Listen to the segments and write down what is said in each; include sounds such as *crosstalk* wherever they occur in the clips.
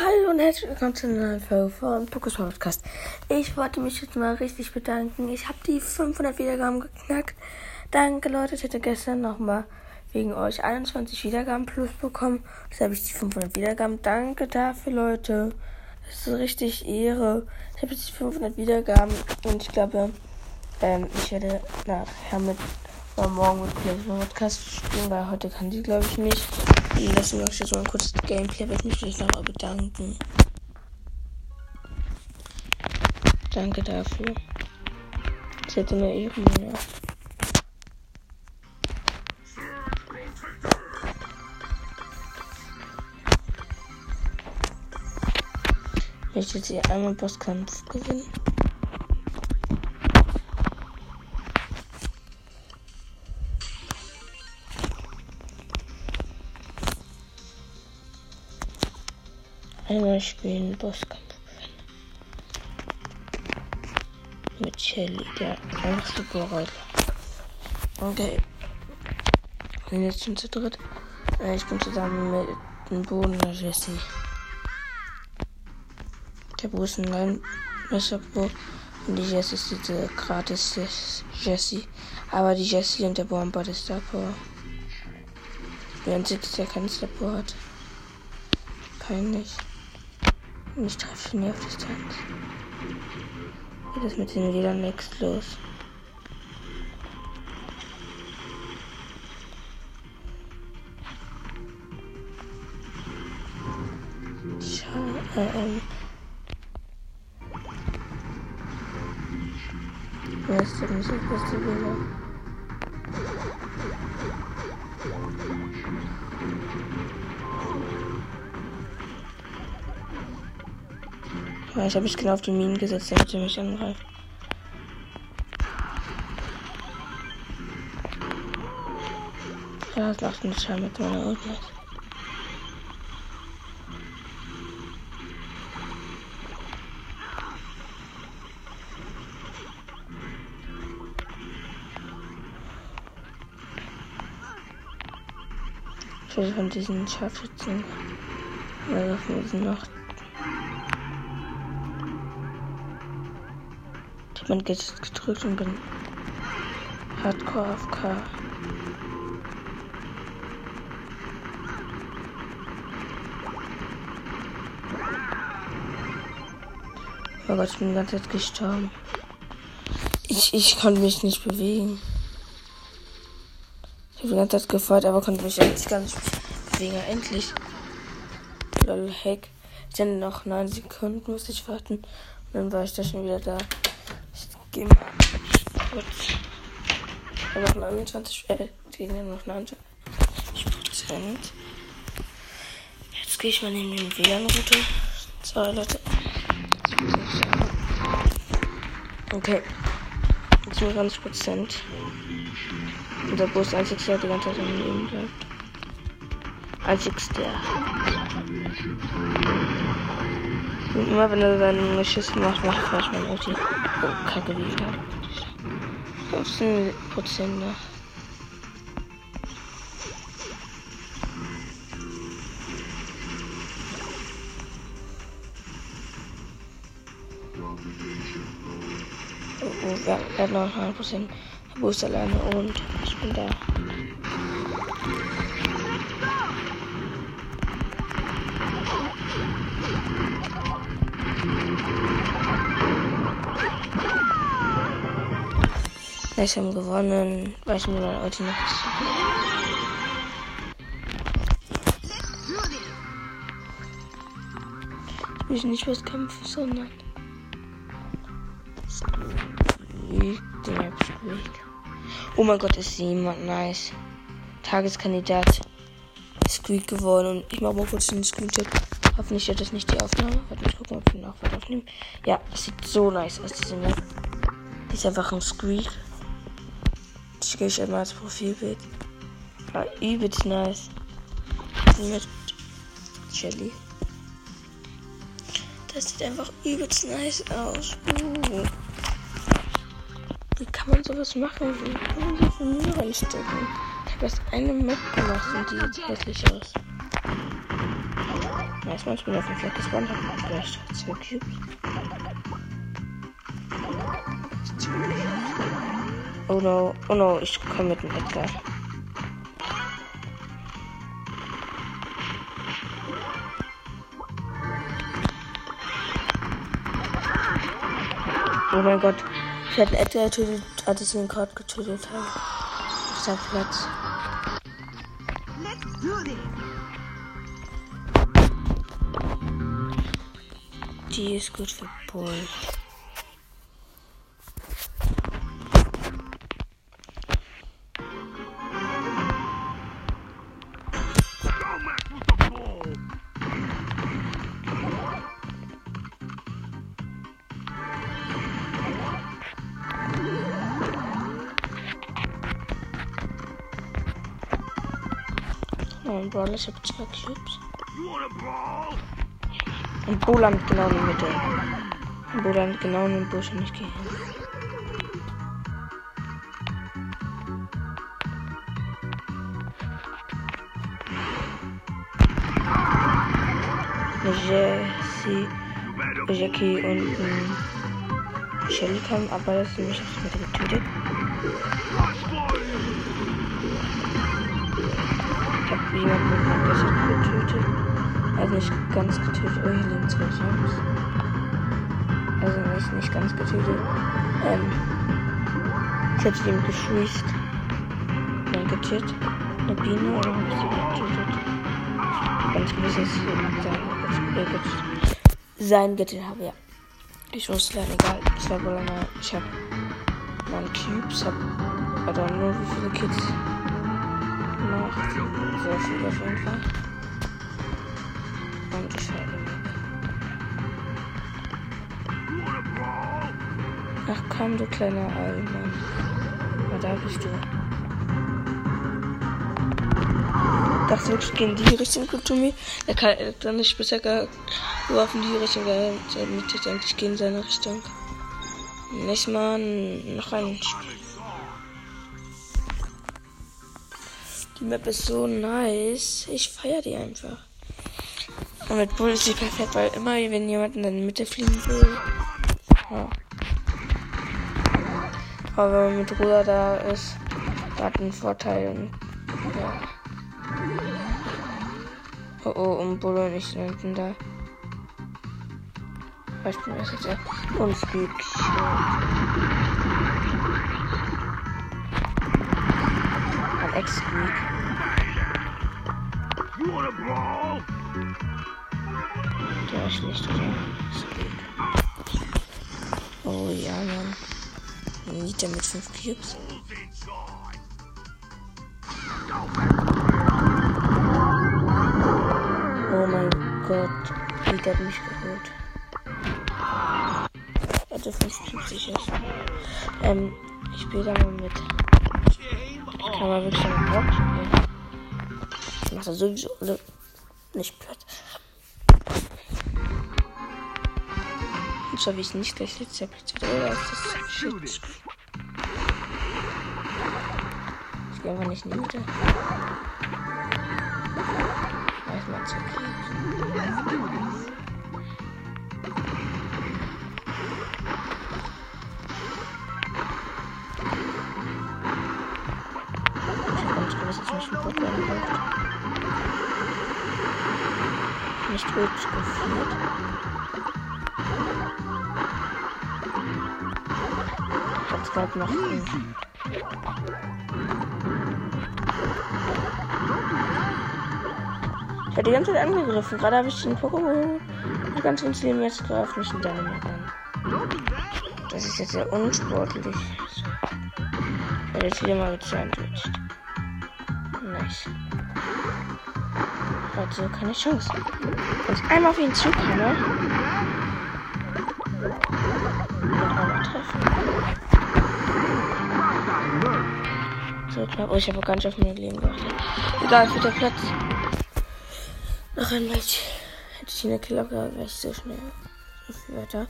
Hallo und herzlich willkommen zu einer neuen Folge von Pokus Podcast. Ich wollte mich jetzt mal richtig bedanken. Ich habe die 500 Wiedergaben geknackt. Danke Leute, ich hatte gestern nochmal wegen euch 21 Wiedergaben plus bekommen. Jetzt habe ich die 500 Wiedergaben. Danke dafür Leute. Das ist richtig Ehre. Ich habe jetzt die 500 Wiedergaben und ich glaube, ähm, ich werde nachher mit morgen mit Play Podcast spielen, weil heute kann die glaube ich nicht. Und deswegen mache jetzt mal ein kurzes Gameplay, werde mich vielleicht nochmal bedanken. Danke dafür. Das hätte eine Ehre, ja. Ich jetzt einmal Bosskampf gewinnen. Einmal spielen Bosskampf. Mit Shelly, der einfach super Roller. Okay. Bin jetzt schon zu dritt. Äh, Ich bin zusammen mit dem Boden der Jessie. Der Bo ist ein Leinmesser-Bo. Und die Jessie ist diese gratis Jessie. Aber die Jessie und der Bo haben beide Star Power. Sie das ja keinen Star Power hat. Peinlich. Und ich treffe nie auf Distanz. Geht das mit den Liedern next los? Schau, äh, ähm. Beste Musik, beste Bilder. Ja, ich habe mich genau auf die Minen gesetzt, damit sie mich angreift. Ja, das macht einen Schein mit meiner Ult nicht. Ich will von diesen Scharfschützen. Oder von diesen noch. Hab mein Gadget gedrückt und bin Hardcore AFK. Oh Gott, ich bin die ganze Zeit gestorben. Ich, ich konnte mich nicht bewegen. Ich habe die ganze Zeit gefeuert, aber konnte mich eigentlich gar nicht bewegen. Endlich. Lol, Heck. Denn noch 9 Sekunden musste ich warten. Und dann war ich da schon wieder da. Kurz. Ich habe noch 29 äh, Gegner, noch 29 Prozent. Jetzt gehe ich mal in den WLAN-Route. Sorry, Leute. Jetzt muss ich sagen. Okay. 27 Prozent. Und der Bus einzigste, der die ganze Zeit am Leben bleibt. Einzigste. Und immer wenn er seinen Schiss macht, macht er falsch mein Ulti. Oh, kacke, wie viel. 15 Prozent noch. Oh, oh, er er hat noch 100 Prozent. Bus alleine und ich bin da. Wir haben gewonnen. Weil ich mir meine Ulti noch Ich will nicht was kämpfen, sondern. Ich. Oh mein Gott, ist jemand nice. Tageskandidat. Squeak geworden. Und ich mache mal kurz den Screenshot. Hoffentlich wird das nicht die Aufnahme. Warte mal gucken, ob wir noch was aufnehmen. Ja, das sieht so nice aus, diese Map. Die ist einfach ein Squeak. Ich gehe ich einmal als Profilbild. Ah, übelst nice. Mit Jelly. Das sieht einfach übelst nice aus. Uh. Wie kann man sowas machen? Wie kann man so viel Mühe reinstecken? Ich habe erst eine Map gemacht und die sieht hässlich aus. Erstmal, ich bin auf dem Fleck gespawnt, hab gleich zwei Cubes. Oh no, oh no, ich komme mit dem Edgar. Oh mein Gott, ich hätte Edgar getötet, als ich ihn gerade getötet habe. Ich hab Platz. Die ist gut für Bull. Brawler, ich habe zwei Cubes. Und Bo landet genau in der Mitte. Und Bo landet genau in den Busch und ich gehe hin. Jessie, Jackie und ähm, Shelly kamen, aber das ist die Mitte getötet. Meinem Messer getötet. Also nicht ganz getötet. Oh, hier liegen zwei Gems. Also nicht, nicht ganz getötet. Ähm, ich sie ihm gefreezed. Dann getötet. Eine Biene oder hab ich sie getötet? Ganz gewiss, dass ich sein getötet habe, ja. Ich wusste leider egal. Ich eine. Ich hab meine Cubes, hab. Oder nur wie viele Kids viel auf jeden Fall. Und ich habe. Ach komm, du kleiner Allmann. Na, da bist du. dachte wirklich gehen die Richtung mir. Er kann dann nicht bisher geworfen die Richtung, weil er mit eigentlich gehen in seine Richtung. Nicht mal noch ein Die Map ist so nice. Ich feiere die einfach. Und mit Bull ist sie perfekt, weil immer, wenn jemand in der Mitte fliegen will. Ja. Aber wenn man mit Ruder da ist, da hat einen Vorteil. Und, ja. Oh oh, und Bull und ich sind da. Bin das jetzt und Speak Ein Ex-Squeak. Der oder Squeak. Oh ja, Mann. Nita mit 5 Cubes. Oh mein Gott. Nita hat mich geholt. Also 50 ist. Ähm, ich spiele da mal mit. Kann man wirklich einen Block spielen. Ich mache sowieso alle nicht platt. Und zwar wie ich nicht gleich jetzt zerplatziert. Oder ist das Shit? Ich gehe einfach nicht in die Mitte. Erstmal zerkriegt. nicht Wirklich geführt. Jetzt gerade noch. Ein ich habe die ganze Zeit angegriffen. Gerade habe ich den Pokémon ganz ins Leben. Jetzt greift mich an. Das ist jetzt sehr unsportlich. Ich werde jetzt wieder mal Sandwich nicht. Also keine Chance. Ich einmal auf ihn zukomme. Und treffen. So knapp. Oh, ich habe nicht auf mein Leben geachtet. Egal, vierter Platz. Noch ein Match. Hätte ich eine Killer gehabt, wäre ich so schnell. So viel weiter.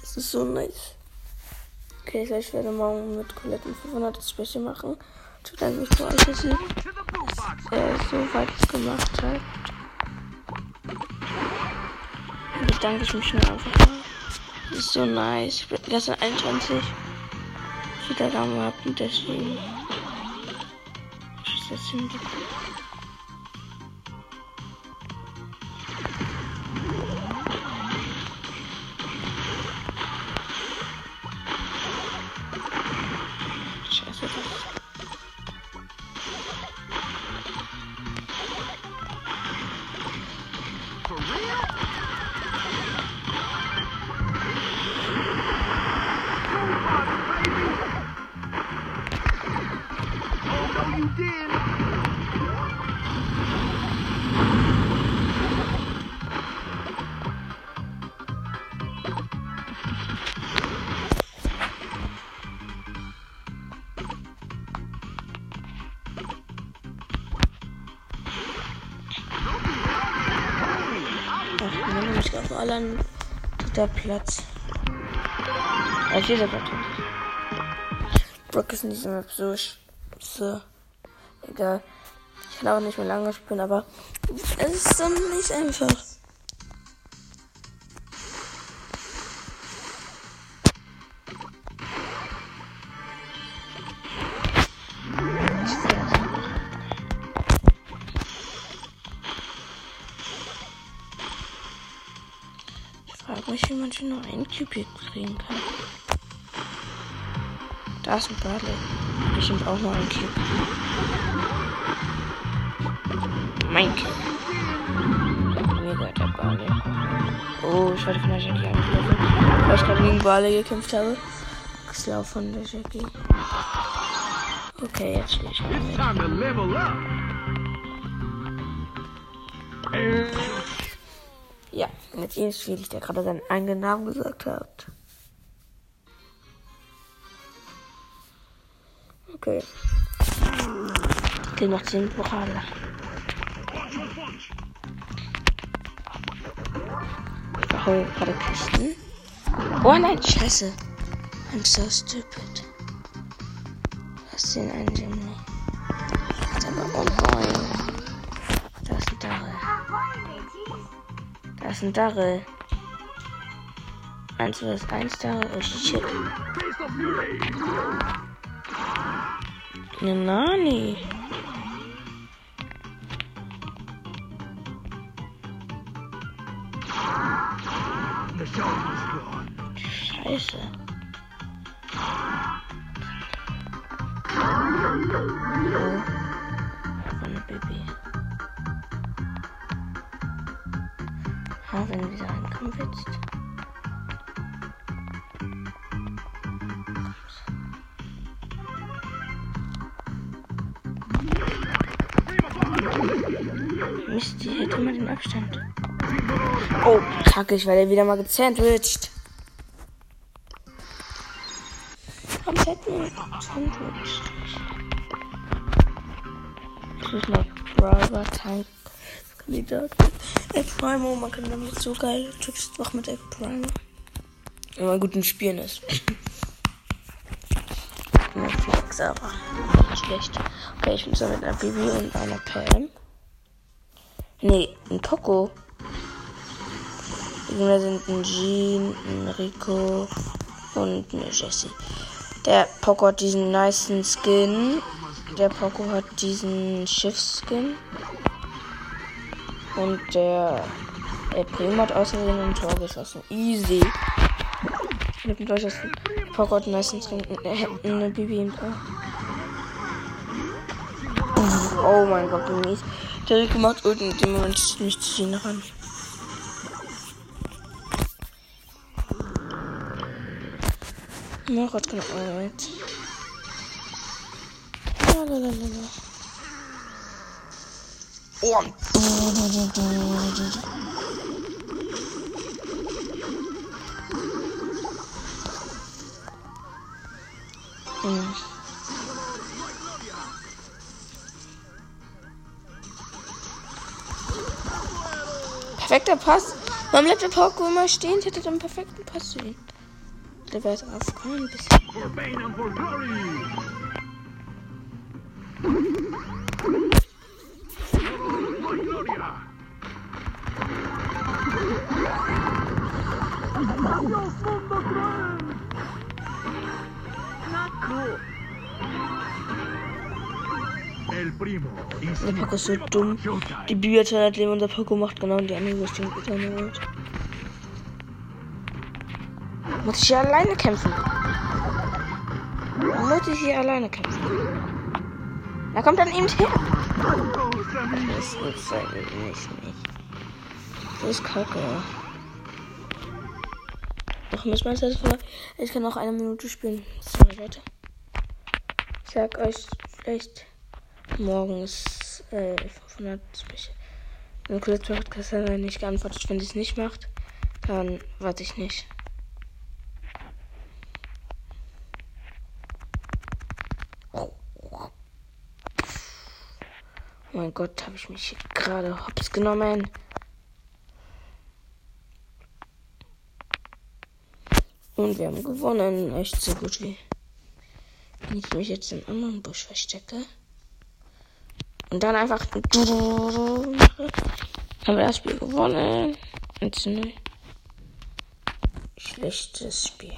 Das ist so nice. Okay, ich werde morgen mit Colette 500 das Special machen. Ich bedanke mich für euch, dass ihr äh, so weit gemacht habt. Bedanke ich mich nur einfach mal. Das ist so nice. Ich gestern 21 Wiedergaben gehabt und deswegen. Ich das hinbekommen. Mann, ich glaube alle an dritter Platz. Äh, vierter Platz. Brock ist dieser Map so, so egal. Ich kann auch nicht mehr lange spielen, aber es ist dann nicht einfach. Ich frage mich, wie man schon nur einen Cube hier kriegen kann. Da ist ein Barley. Bestimmt auch nur ein Cube. Mein Cube. Mir gehört der Barley. Oh, ich werde von der Jackie angegriffen. Weil ich gerade gegen Barley gekämpft habe. Xlau von der Jackie. Okay, jetzt will ich Ja, mit ihm spiele ich, der gerade seinen eigenen Namen gesagt hat. Okay. Den noch 10 Pokale. Ich hole gerade Kisten. Oh nein, scheiße. I'm so stupid. Was den einen Jimmy? Aber oh boy. Da ist ein Darrell. Da ist ein Darrell. Eins plus eins Darrell. Oh shit. Eine Nani. Scheiße. Oh. Von Baby. Ha, wenn wir wieder ankommen willst. Mist, Abstand. Oh, kacke, ich werde wieder mal gesandwiched. Komplett gesandwiched. Ich muss mal Brother Tank Kandidat. El Primo, man kann damit so geile Tricks machen mit El Primo. Wenn man gut im Spielen ist. *laughs* Nur Flex, aber schlecht. Okay, ich bin so mit einer Bibi und einer Pam. Nee, ein. Die Gegner sind ein Jean, ein Rico und eine Jessie. Der Poco hat diesen nicen Skin. Der Poco hat diesen Schiffsskin. Und der El Primo hat außerdem ein Tor geschossen. Easy. Hab ihn durchgeschossen. Poco hat einen nicen Skin. eine Bibi im Tor. Oh mein Gott, wie mies. Der Rico macht und in dem Moment zieht mich zu ihnen ran. Gott, genau. Moment. Lalalala. Oh. Hm. Perfekter Pass. Warum bleibt der Poco immer stehen? Ich hätte den perfekten Pass zu ihm. Der wäre jetzt aufgekommen ein bisschen. Der Poco ist so dumm. Die Bibi hat 200 Leben und der Poco macht genau in die andere Richtung. Muss ich hier alleine kämpfen? Muss ich hier alleine kämpfen? Da kommt dann eben her. Das eigentlich nicht. Das ist kacke. Doch, muss man das vor. Ich kann noch eine Minute spielen. Sorry, Leute. Ich sag euch echt, morgen ist äh, 500 Special. Wenn kurz Podcast nicht geantwortet, wenn sie es nicht macht, dann warte ich nicht. Oh mein Gott, habe ich mich gerade hops genommen. Und wir haben gewonnen. Echt so gut wie. Wenn ich mich jetzt im anderen Busch verstecke. Und dann einfach haben wir das Spiel gewonnen. 1 0. Schlechtes Spiel.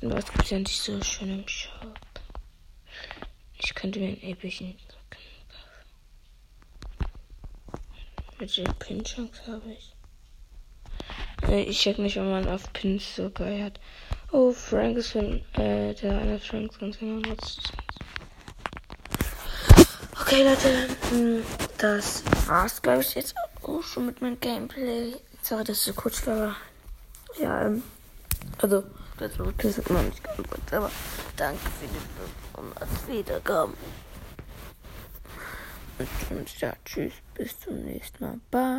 Und was gibt es ja nicht so schön im Shop? Ich könnte mir einen epischen Welche Pin-Chance habe ich? Äh, Ich check nicht, wenn man auf Pins so geil hat. Oh, Frank ist von, äh, der eine Frank ganz genau nutzt. Okay, Leute, mh, das war's, glaube ich, jetzt auch schon mit meinem Gameplay. Sorry, dass es so kurz war. Ja, ähm, also, das hat man nicht geantwortet, aber danke für die 500 Wiedergaben. Und ja, tschüss, bis zum nächsten Mal. Bye.